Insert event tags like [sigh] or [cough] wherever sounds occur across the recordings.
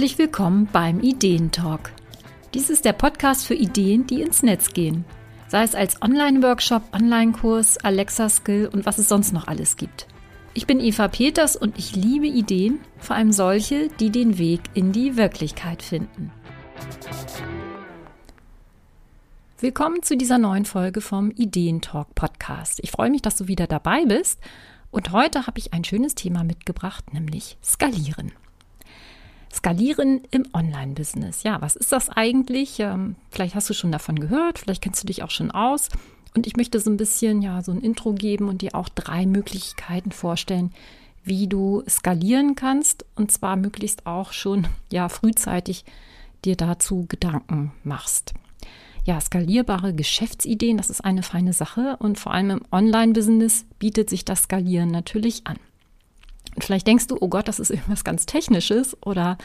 Herzlich willkommen beim Ideentalk. Dies ist der Podcast für Ideen, die ins Netz gehen. Sei es als Online-Workshop, Online-Kurs, Alexa-Skill und was es sonst noch alles gibt. Ich bin Eva Peters und ich liebe Ideen, vor allem solche, die den Weg in die Wirklichkeit finden. Willkommen zu dieser neuen Folge vom Ideentalk Podcast. Ich freue mich, dass du wieder dabei bist und heute habe ich ein schönes Thema mitgebracht, nämlich Skalieren. Skalieren im Online-Business. Ja, was ist das eigentlich? Ähm, vielleicht hast du schon davon gehört, vielleicht kennst du dich auch schon aus. Und ich möchte so ein bisschen, ja, so ein Intro geben und dir auch drei Möglichkeiten vorstellen, wie du skalieren kannst. Und zwar möglichst auch schon, ja, frühzeitig dir dazu Gedanken machst. Ja, skalierbare Geschäftsideen, das ist eine feine Sache. Und vor allem im Online-Business bietet sich das Skalieren natürlich an. Und vielleicht denkst du, oh Gott, das ist irgendwas ganz Technisches oder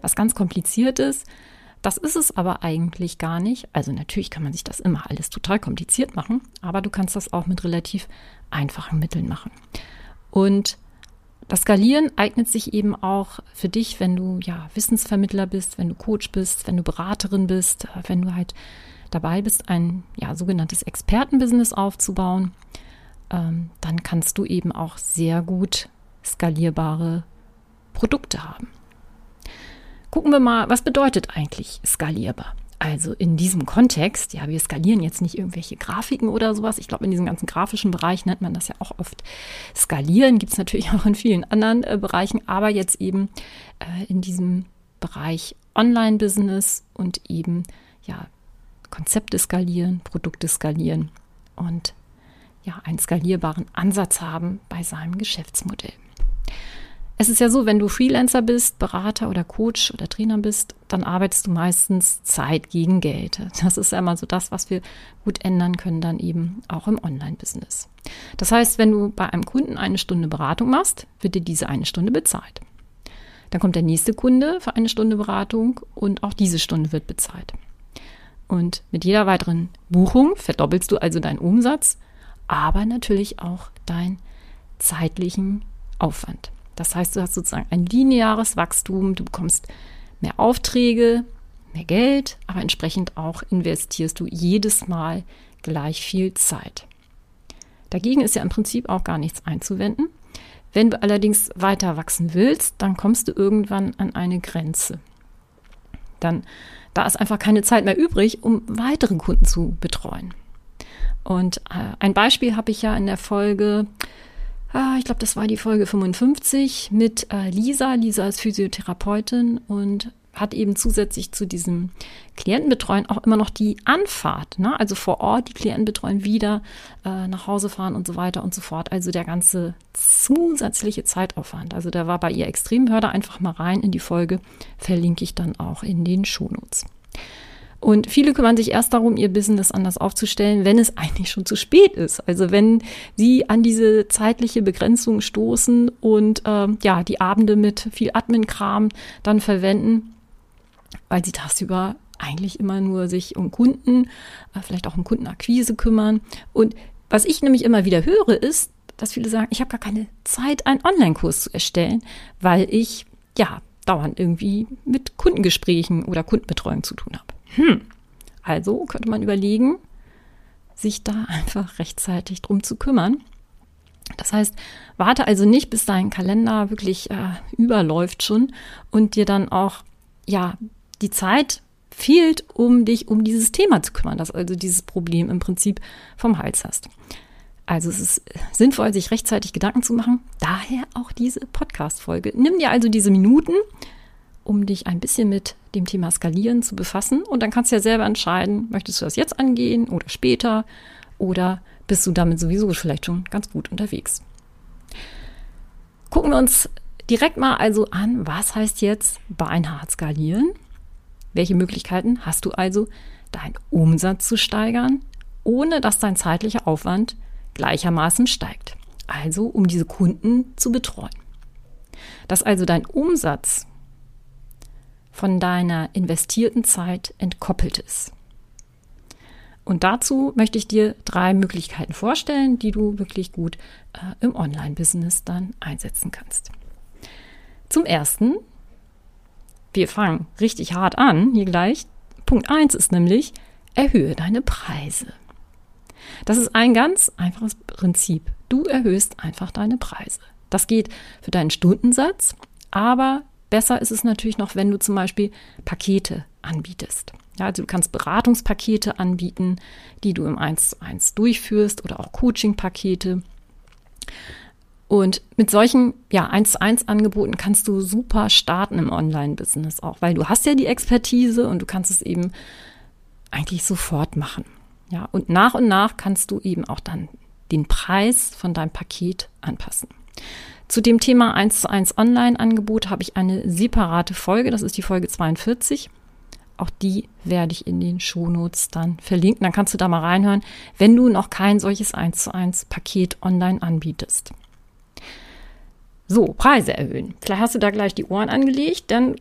was ganz Kompliziertes. Das ist es aber eigentlich gar nicht. Also natürlich kann man sich das immer alles total kompliziert machen, aber du kannst das auch mit relativ einfachen Mitteln machen. Und das Skalieren eignet sich eben auch für dich, wenn du ja Wissensvermittler bist, wenn du Coach bist, wenn du Beraterin bist, wenn du halt dabei bist, ein ja sogenanntes Expertenbusiness aufzubauen. Ähm, dann kannst du eben auch sehr gut skalierbare Produkte haben. Gucken wir mal, was bedeutet eigentlich skalierbar? Also in diesem Kontext, ja, wir skalieren jetzt nicht irgendwelche Grafiken oder sowas. Ich glaube, in diesem ganzen grafischen Bereich nennt man das ja auch oft skalieren. Gibt es natürlich [laughs] auch in vielen anderen äh, Bereichen, aber jetzt eben äh, in diesem Bereich Online-Business und eben ja Konzepte skalieren, Produkte skalieren und ja einen skalierbaren Ansatz haben bei seinem Geschäftsmodell. Es ist ja so, wenn du Freelancer bist, Berater oder Coach oder Trainer bist, dann arbeitest du meistens Zeit gegen Geld. Das ist ja immer so das, was wir gut ändern können, dann eben auch im Online-Business. Das heißt, wenn du bei einem Kunden eine Stunde Beratung machst, wird dir diese eine Stunde bezahlt. Dann kommt der nächste Kunde für eine Stunde Beratung und auch diese Stunde wird bezahlt. Und mit jeder weiteren Buchung verdoppelst du also deinen Umsatz, aber natürlich auch deinen zeitlichen Aufwand. Das heißt, du hast sozusagen ein lineares Wachstum, du bekommst mehr Aufträge, mehr Geld, aber entsprechend auch investierst du jedes Mal gleich viel Zeit. Dagegen ist ja im Prinzip auch gar nichts einzuwenden. Wenn du allerdings weiter wachsen willst, dann kommst du irgendwann an eine Grenze. Dann da ist einfach keine Zeit mehr übrig, um weitere Kunden zu betreuen. Und äh, ein Beispiel habe ich ja in der Folge ich glaube, das war die Folge 55 mit äh, Lisa. Lisa ist Physiotherapeutin und hat eben zusätzlich zu diesem Klientenbetreuen auch immer noch die Anfahrt, ne? also vor Ort die Klienten betreuen, wieder äh, nach Hause fahren und so weiter und so fort. Also der ganze zusätzliche Zeitaufwand. Also der war bei ihr extrem. Hör da einfach mal rein in die Folge, verlinke ich dann auch in den Shownotes. Und viele kümmern sich erst darum, ihr Business anders aufzustellen, wenn es eigentlich schon zu spät ist. Also wenn sie an diese zeitliche Begrenzung stoßen und äh, ja, die Abende mit viel Admin-Kram dann verwenden, weil sie tagsüber eigentlich immer nur sich um Kunden, äh, vielleicht auch um Kundenakquise kümmern. Und was ich nämlich immer wieder höre, ist, dass viele sagen, ich habe gar keine Zeit, einen Online-Kurs zu erstellen, weil ich ja dauernd irgendwie mit Kundengesprächen oder Kundenbetreuung zu tun habe. Hm. Also könnte man überlegen, sich da [laughs] einfach rechtzeitig drum zu kümmern. Das heißt, warte also nicht, bis dein Kalender wirklich äh, überläuft schon und dir dann auch ja die Zeit fehlt, um dich um dieses Thema zu kümmern, dass also dieses Problem im Prinzip vom Hals hast. Also es ist sinnvoll, sich rechtzeitig Gedanken zu machen. Daher auch diese Podcast-Folge. Nimm dir also diese Minuten, um dich ein bisschen mit dem Thema Skalieren zu befassen. Und dann kannst du ja selber entscheiden, möchtest du das jetzt angehen oder später oder bist du damit sowieso vielleicht schon ganz gut unterwegs. Gucken wir uns direkt mal also an, was heißt jetzt beinhart skalieren? Welche Möglichkeiten hast du also, deinen Umsatz zu steigern, ohne dass dein zeitlicher Aufwand gleichermaßen steigt? Also um diese Kunden zu betreuen. Dass also dein Umsatz von deiner investierten Zeit entkoppelt ist. Und dazu möchte ich dir drei Möglichkeiten vorstellen, die du wirklich gut äh, im Online-Business dann einsetzen kannst. Zum ersten wir fangen richtig hart an, hier gleich. Punkt 1 ist nämlich, erhöhe deine Preise. Das ist ein ganz einfaches Prinzip. Du erhöhst einfach deine Preise. Das geht für deinen Stundensatz, aber besser ist es natürlich noch, wenn du zum Beispiel Pakete anbietest. Ja, also du kannst Beratungspakete anbieten, die du im 1 zu 1 durchführst oder auch Coaching-Pakete. Und mit solchen ja, 1 zu 1 Angeboten kannst du super starten im Online-Business auch, weil du hast ja die Expertise und du kannst es eben eigentlich sofort machen. Ja, und nach und nach kannst du eben auch dann den Preis von deinem Paket anpassen. Zu dem Thema 1 zu 1 Online-Angebot habe ich eine separate Folge, das ist die Folge 42. Auch die werde ich in den Shownotes dann verlinken. Dann kannst du da mal reinhören, wenn du noch kein solches 1 zu 1 Paket online anbietest. So, Preise erhöhen. Vielleicht hast du da gleich die Ohren angelegt, dann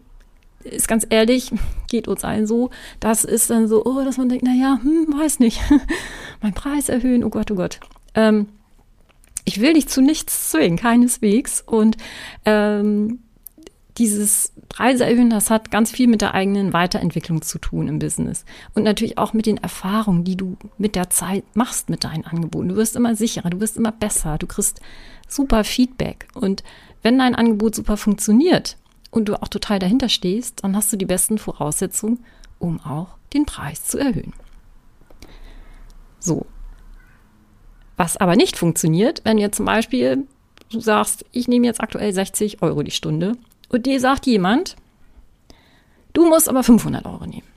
ist ganz ehrlich, [laughs] geht uns allen so, das ist dann so, oh, dass man denkt, naja, hm, weiß nicht, [laughs] mein Preis erhöhen, oh Gott, oh Gott. Ähm, ich will dich zu nichts zwingen, keineswegs. Und ähm, dieses Preise erhöhen, das hat ganz viel mit der eigenen Weiterentwicklung zu tun im Business. Und natürlich auch mit den Erfahrungen, die du mit der Zeit machst mit deinen Angeboten. Du wirst immer sicherer, du wirst immer besser, du kriegst super Feedback. Und wenn dein Angebot super funktioniert und du auch total dahinter stehst, dann hast du die besten Voraussetzungen, um auch den Preis zu erhöhen. So. Was aber nicht funktioniert, wenn ihr zum Beispiel du sagst, ich nehme jetzt aktuell 60 Euro die Stunde und dir sagt jemand, du musst aber 500 Euro nehmen.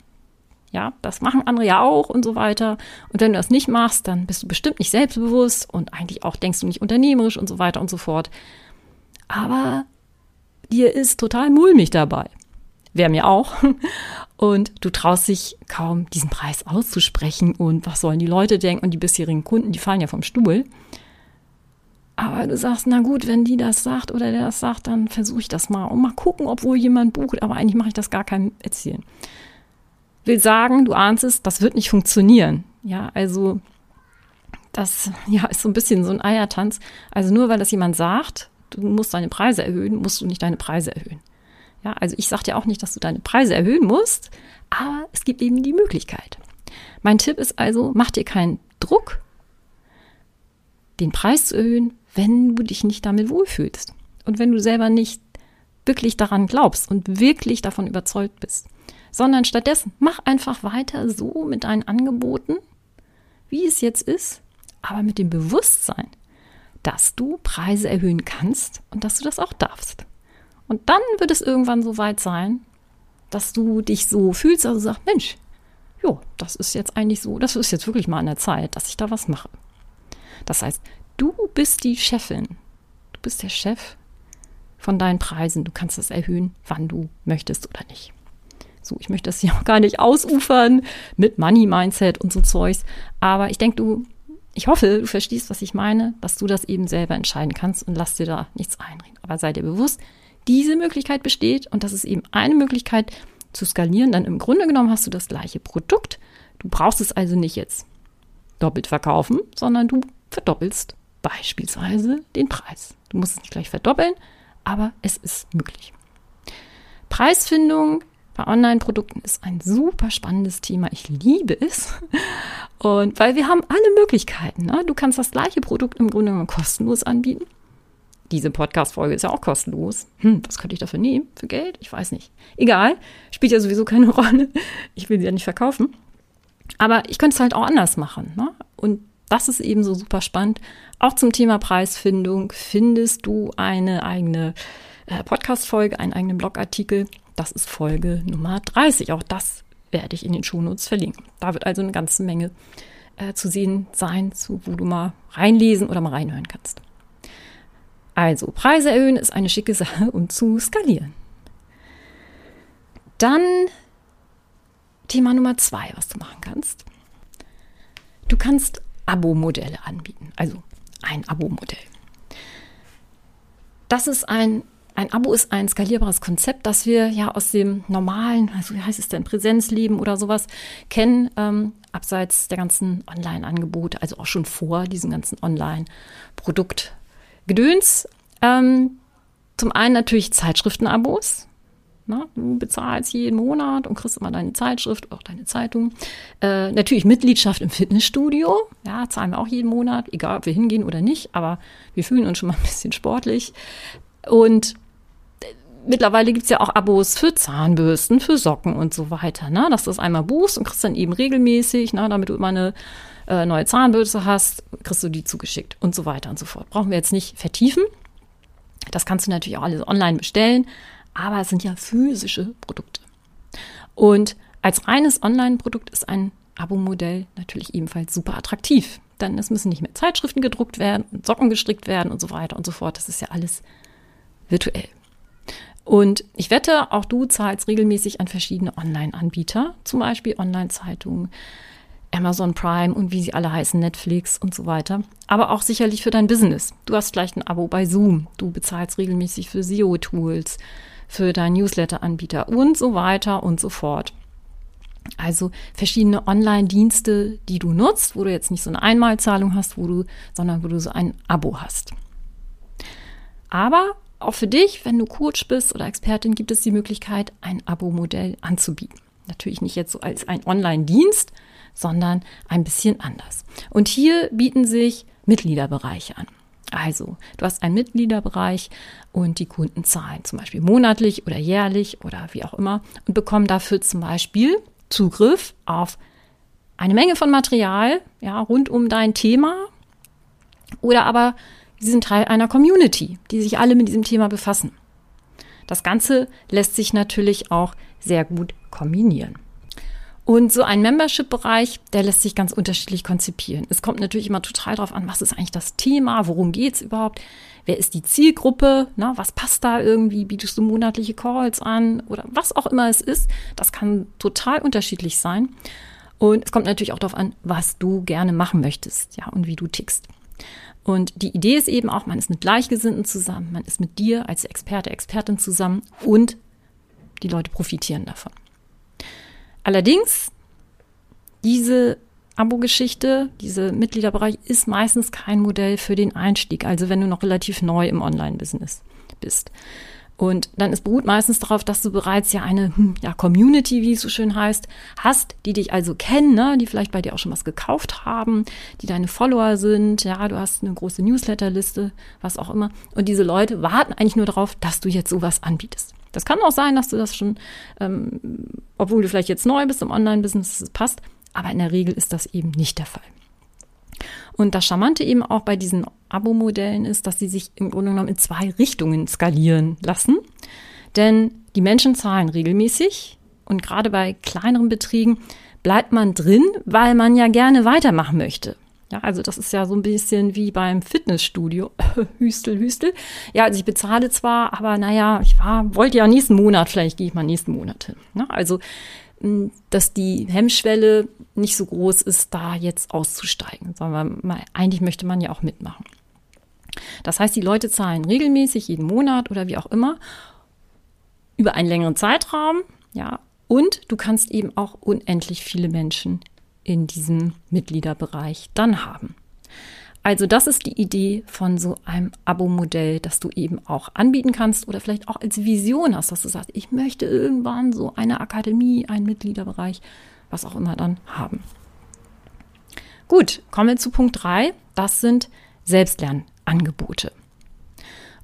Ja, das machen andere ja auch und so weiter. Und wenn du das nicht machst, dann bist du bestimmt nicht selbstbewusst und eigentlich auch denkst du nicht unternehmerisch und so weiter und so fort. Aber dir ist total mulmig dabei. Wäre mir auch. [laughs] Und du traust dich kaum, diesen Preis auszusprechen. Und was sollen die Leute denken? Und die bisherigen Kunden, die fallen ja vom Stuhl. Aber du sagst, na gut, wenn die das sagt oder der das sagt, dann versuche ich das mal und mal gucken, ob wohl jemand bucht. Aber eigentlich mache ich das gar keinem erzählen. Will sagen, du ahnst es, das wird nicht funktionieren. Ja, also das ja, ist so ein bisschen so ein Eiertanz. Also nur weil das jemand sagt, du musst deine Preise erhöhen, musst du nicht deine Preise erhöhen. Ja, also ich sage dir auch nicht, dass du deine Preise erhöhen musst, aber es gibt eben die Möglichkeit. Mein Tipp ist also, mach dir keinen Druck, den Preis zu erhöhen, wenn du dich nicht damit wohlfühlst und wenn du selber nicht wirklich daran glaubst und wirklich davon überzeugt bist, sondern stattdessen mach einfach weiter so mit deinen Angeboten, wie es jetzt ist, aber mit dem Bewusstsein, dass du Preise erhöhen kannst und dass du das auch darfst. Und dann wird es irgendwann so weit sein, dass du dich so fühlst, du sagst, Mensch, jo, das ist jetzt eigentlich so, das ist jetzt wirklich mal an der Zeit, dass ich da was mache. Das heißt, Du bist die Chefin. Du bist der Chef von deinen Preisen. Du kannst das erhöhen, wann du möchtest oder nicht. So, ich möchte das hier [laughs] auch gar nicht ausufern mit Money Mindset und so Zeugs. Aber ich denke, du, ich hoffe, du verstehst, was ich meine, dass du das eben selber entscheiden kannst und lass dir da nichts einreden. Aber sei dir bewusst, diese Möglichkeit besteht und das ist eben eine Möglichkeit zu skalieren. Dann im Grunde genommen hast du das gleiche Produkt. Du brauchst es also nicht jetzt doppelt verkaufen, sondern du verdoppelst beispielsweise den Preis. Du musst es nicht gleich verdoppeln, aber es ist möglich. Preisfindung bei Online-Produkten ist ein super spannendes Thema. Ich liebe es. Und weil wir haben alle Möglichkeiten. Ne? Du kannst das gleiche Produkt im Grunde genommen kostenlos anbieten. Diese Podcast-Folge ist ja auch kostenlos. Hm, was könnte ich dafür nehmen? Für Geld? Ich weiß nicht. Egal. Spielt ja sowieso keine [laughs] Rolle. Ich will sie ja nicht verkaufen. Aber ich könnte es halt auch anders machen. Ne? Und das ist eben so super spannend. Auch zum Thema Preisfindung findest du eine eigene äh, Podcast-Folge, einen eigenen Blogartikel. Das ist Folge Nummer 30. Auch das werde ich in den Shownotes verlinken. Da wird also eine ganze Menge äh, zu sehen sein, zu, wo du mal reinlesen oder mal reinhören kannst. Also, Preise erhöhen ist eine schicke Sache, um zu skalieren. Dann Thema Nummer zwei, was du machen kannst. Du kannst Abo-Modelle anbieten. Also ein Abo-Modell. Das ist ein, ein Abo ist ein skalierbares Konzept, das wir ja aus dem normalen, also wie heißt es denn, Präsenzleben oder sowas kennen, ähm, abseits der ganzen Online-Angebote, also auch schon vor diesem ganzen Online-Produktgedöns. Ähm, zum einen natürlich Zeitschriften-Abos. Na, du bezahlst jeden Monat und kriegst immer deine Zeitschrift, auch deine Zeitung. Äh, natürlich Mitgliedschaft im Fitnessstudio. Ja, zahlen wir auch jeden Monat, egal ob wir hingehen oder nicht, aber wir fühlen uns schon mal ein bisschen sportlich. Und mittlerweile gibt es ja auch Abos für Zahnbürsten, für Socken und so weiter. Ne? Dass du das einmal buchst und kriegst dann eben regelmäßig, ne? damit du immer eine äh, neue Zahnbürste hast, kriegst du die zugeschickt und so weiter und so fort. Brauchen wir jetzt nicht vertiefen. Das kannst du natürlich auch alles online bestellen, aber es sind ja physische Produkte. Und als reines Online-Produkt ist ein Abo-Modell natürlich ebenfalls super attraktiv. Denn es müssen nicht mehr Zeitschriften gedruckt werden und Socken gestrickt werden und so weiter und so fort. Das ist ja alles virtuell. Und ich wette, auch du zahlst regelmäßig an verschiedene Online-Anbieter, zum Beispiel Online-Zeitungen, Amazon Prime und wie sie alle heißen, Netflix und so weiter. Aber auch sicherlich für dein Business. Du hast vielleicht ein Abo bei Zoom. Du bezahlst regelmäßig für SEO-Tools, für deinen Newsletter-Anbieter und so weiter und so fort. Also verschiedene Online-Dienste, die du nutzt, wo du jetzt nicht so eine Einmalzahlung hast, wo du, sondern wo du so ein Abo hast. Aber auch für dich, wenn du Coach bist oder Expertin, gibt es die Möglichkeit, ein Abo-Modell anzubieten. Natürlich nicht jetzt so als ein Online-Dienst, sondern ein bisschen anders. Und hier bieten sich Mitgliederbereiche an. Also, du hast einen Mitgliederbereich und die Kunden zahlen zum Beispiel monatlich oder jährlich oder wie auch immer und bekommen dafür zum Beispiel Zugriff auf eine Menge von Material, ja, rund um dein Thema oder aber Sie sind Teil einer Community, die sich alle mit diesem Thema befassen. Das Ganze lässt sich natürlich auch sehr gut kombinieren. Und so ein Membership-Bereich, der lässt sich ganz unterschiedlich konzipieren. Es kommt natürlich immer total darauf an, was ist eigentlich das Thema, worum geht es überhaupt, wer ist die Zielgruppe, na, was passt da irgendwie, bietest du monatliche Calls an oder was auch immer es ist. Das kann total unterschiedlich sein. Und es kommt natürlich auch darauf an, was du gerne machen möchtest, ja, und wie du tickst. Und die Idee ist eben auch, man ist mit Gleichgesinnten zusammen, man ist mit dir als Experte, Expertin zusammen und die Leute profitieren davon. Allerdings, diese Abo-Geschichte, diese Mitgliederbereich ist meistens kein Modell für den Einstieg, also wenn du noch relativ neu im Online-Business bist. Und dann ist beruht meistens darauf, dass du bereits ja eine hm, ja, Community, wie es so schön heißt, hast, die dich also kennen, ne? die vielleicht bei dir auch schon was gekauft haben, die deine Follower sind, ja, du hast eine große Newsletterliste, was auch immer. Und diese Leute warten eigentlich nur darauf, dass du jetzt sowas anbietest. Das kann auch sein, dass du das schon, ähm, obwohl du vielleicht jetzt neu bist im Online-Business, passt, aber in der Regel ist das eben nicht der Fall. Und das Charmante eben auch bei diesen Abo-Modellen ist, dass sie sich im Grunde genommen in zwei Richtungen skalieren lassen. Denn die Menschen zahlen regelmäßig und gerade bei kleineren Beträgen bleibt man drin, weil man ja gerne weitermachen möchte. Ja, also das ist ja so ein bisschen wie beim Fitnessstudio. [laughs] hüstel, hüstel. Ja, also ich bezahle zwar, aber naja, ich war, wollte ja nächsten Monat, vielleicht gehe ich mal nächsten Monat hin. Ja, also dass die Hemmschwelle nicht so groß ist, da jetzt auszusteigen, sondern man, eigentlich möchte man ja auch mitmachen. Das heißt, die Leute zahlen regelmäßig jeden Monat oder wie auch immer über einen längeren Zeitraum, ja, und du kannst eben auch unendlich viele Menschen in diesem Mitgliederbereich dann haben. Also das ist die Idee von so einem Abo-Modell, das du eben auch anbieten kannst oder vielleicht auch als Vision hast, dass du sagst, ich möchte irgendwann so eine Akademie, einen Mitgliederbereich, was auch immer dann haben. Gut, kommen wir zu Punkt 3. Das sind Selbstlernangebote.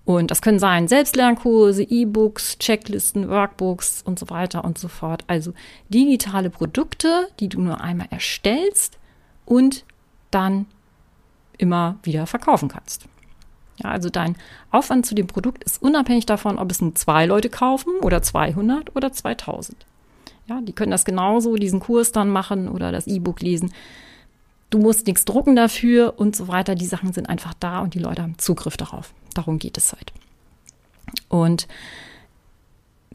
Und das können sein Selbstlernkurse, E-Books, Checklisten, Workbooks und so weiter und so fort. Also digitale Produkte, die du nur einmal erstellst und dann immer wieder verkaufen kannst. Ja, also dein Aufwand zu dem Produkt ist unabhängig davon, ob es nur zwei Leute kaufen oder 200 oder 2000. Ja, die können das genauso, diesen Kurs dann machen oder das E-Book lesen. Du musst nichts drucken dafür und so weiter. Die Sachen sind einfach da und die Leute haben Zugriff darauf. Darum geht es halt. Und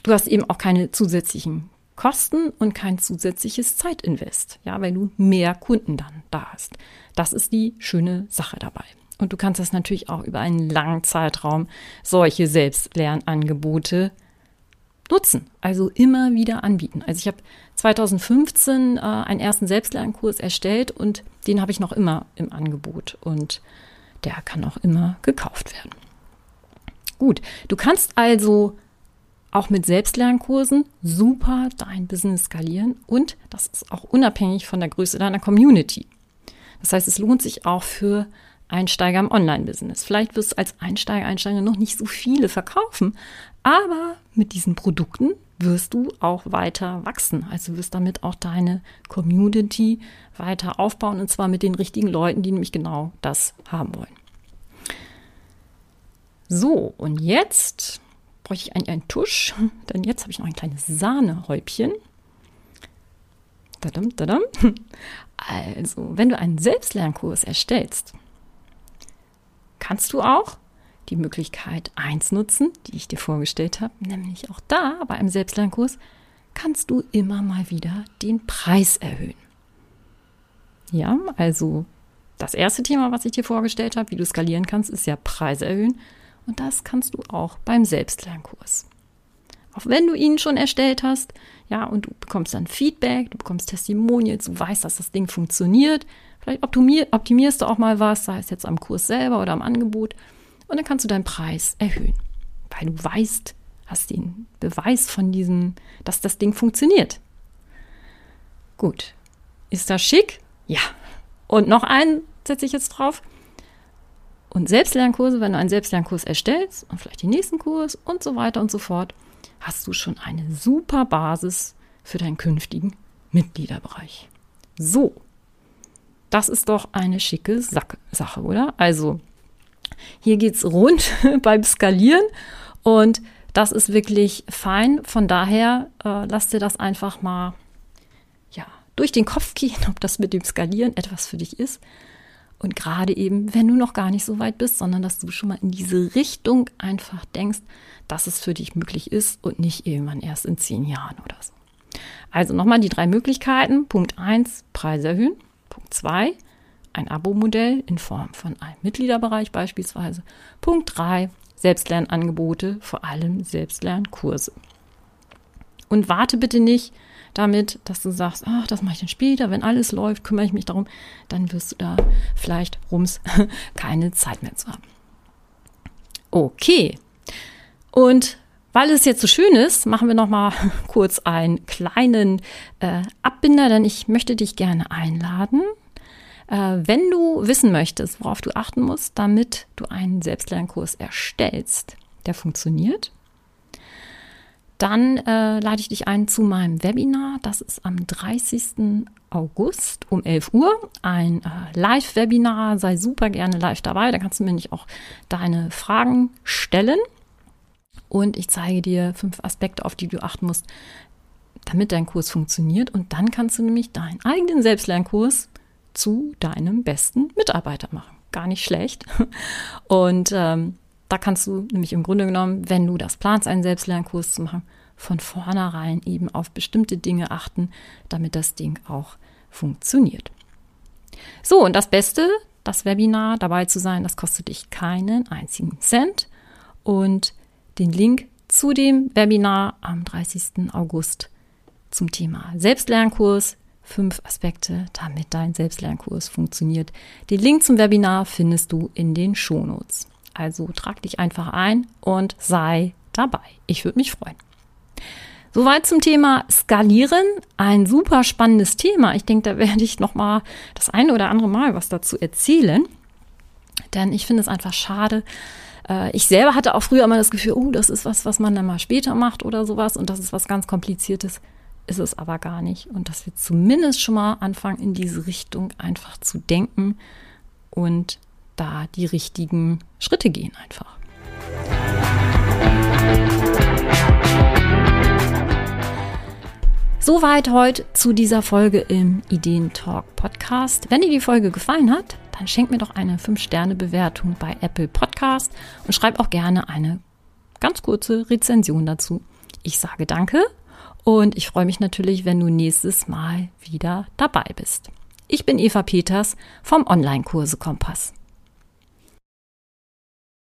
du hast eben auch keine zusätzlichen Kosten und kein zusätzliches Zeitinvest, ja, weil du mehr Kunden dann da hast. Das ist die schöne Sache dabei. Und du kannst das natürlich auch über einen langen Zeitraum solche Selbstlernangebote nutzen, also immer wieder anbieten. Also ich habe 2015 äh, einen ersten Selbstlernkurs erstellt und den habe ich noch immer im Angebot und der kann auch immer gekauft werden. Gut, du kannst also auch mit Selbstlernkursen super dein Business skalieren und das ist auch unabhängig von der Größe deiner Community. Das heißt, es lohnt sich auch für Einsteiger im Online-Business. Vielleicht wirst du als Einsteiger, Einsteiger noch nicht so viele verkaufen, aber mit diesen Produkten wirst du auch weiter wachsen. Also wirst damit auch deine Community weiter aufbauen und zwar mit den richtigen Leuten, die nämlich genau das haben wollen. So, und jetzt bräuchte ich eigentlich einen Tusch, [laughs] denn jetzt habe ich noch ein kleines Sahnehäubchen. Dadam, dadam. [laughs] Also, wenn du einen Selbstlernkurs erstellst, kannst du auch die Möglichkeit 1 nutzen, die ich dir vorgestellt habe, nämlich auch da bei einem Selbstlernkurs kannst du immer mal wieder den Preis erhöhen. Ja, also das erste Thema, was ich dir vorgestellt habe, wie du skalieren kannst, ist ja Preise erhöhen. Und das kannst du auch beim Selbstlernkurs. Auch wenn du ihn schon erstellt hast, ja, und du bekommst dann Feedback, du bekommst Testimonials, du weißt, dass das Ding funktioniert. Vielleicht optimierst du auch mal was, sei es jetzt am Kurs selber oder am Angebot. Und dann kannst du deinen Preis erhöhen, weil du weißt, hast den Beweis von diesem, dass das Ding funktioniert. Gut. Ist das schick? Ja. Und noch einen setze ich jetzt drauf. Und Selbstlernkurse, wenn du einen Selbstlernkurs erstellst und vielleicht den nächsten Kurs und so weiter und so fort, hast du schon eine super Basis für deinen künftigen Mitgliederbereich. So, das ist doch eine schicke Sache, oder? Also, hier geht es rund [laughs] beim Skalieren und das ist wirklich fein. Von daher äh, lass dir das einfach mal ja, durch den Kopf gehen, [laughs] ob das mit dem Skalieren etwas für dich ist. Und gerade eben, wenn du noch gar nicht so weit bist, sondern dass du schon mal in diese Richtung einfach denkst, dass es für dich möglich ist und nicht irgendwann erst in zehn Jahren oder so. Also nochmal die drei Möglichkeiten. Punkt eins Preise erhöhen. Punkt zwei ein Abo-Modell in Form von einem Mitgliederbereich beispielsweise. Punkt 3, Selbstlernangebote, vor allem Selbstlernkurse. Und warte bitte nicht damit, dass du sagst, ach, das mache ich dann später, wenn alles läuft, kümmere ich mich darum, dann wirst du da vielleicht rums [laughs] keine Zeit mehr zu haben. Okay. Und weil es jetzt so schön ist, machen wir noch mal [laughs] kurz einen kleinen äh, Abbinder, denn ich möchte dich gerne einladen, äh, wenn du wissen möchtest, worauf du achten musst, damit du einen Selbstlernkurs erstellst, der funktioniert, dann äh, lade ich dich ein zu meinem Webinar. Das ist am 30. August um 11 Uhr. Ein äh, Live-Webinar. Sei super gerne live dabei. Da kannst du mir nicht auch deine Fragen stellen. Und ich zeige dir fünf Aspekte, auf die du achten musst, damit dein Kurs funktioniert. Und dann kannst du nämlich deinen eigenen Selbstlernkurs zu deinem besten Mitarbeiter machen. Gar nicht schlecht. [laughs] Und ähm, da kannst du nämlich im Grunde genommen, wenn du das planst, einen Selbstlernkurs zu machen, von vornherein eben auf bestimmte Dinge achten, damit das Ding auch funktioniert. So, und das Beste, das Webinar dabei zu sein, das kostet dich keinen einzigen Cent. Und den Link zu dem Webinar am 30. August zum Thema Selbstlernkurs fünf Aspekte, damit dein Selbstlernkurs funktioniert. Den Link zum Webinar findest du in den Shownotes. Also trag dich einfach ein und sei dabei. Ich würde mich freuen. Soweit zum Thema Skalieren. Ein super spannendes Thema. Ich denke, da werde ich noch mal das eine oder andere Mal was dazu erzählen. Denn ich finde es einfach schade. Äh, ich selber hatte auch früher immer das Gefühl, oh, das ist was, was man dann mal später macht oder sowas. Und das ist was ganz Kompliziertes ist es aber gar nicht. Und dass wir zumindest schon mal anfangen, in diese Richtung einfach zu denken und da die richtigen Schritte gehen einfach. Soweit heute zu dieser Folge im Ideentalk Podcast. Wenn dir die Folge gefallen hat, dann schenk mir doch eine 5-Sterne-Bewertung bei Apple Podcast und schreib auch gerne eine ganz kurze Rezension dazu. Ich sage danke und ich freue mich natürlich, wenn du nächstes Mal wieder dabei bist. Ich bin Eva Peters vom Online-Kurse Kompass.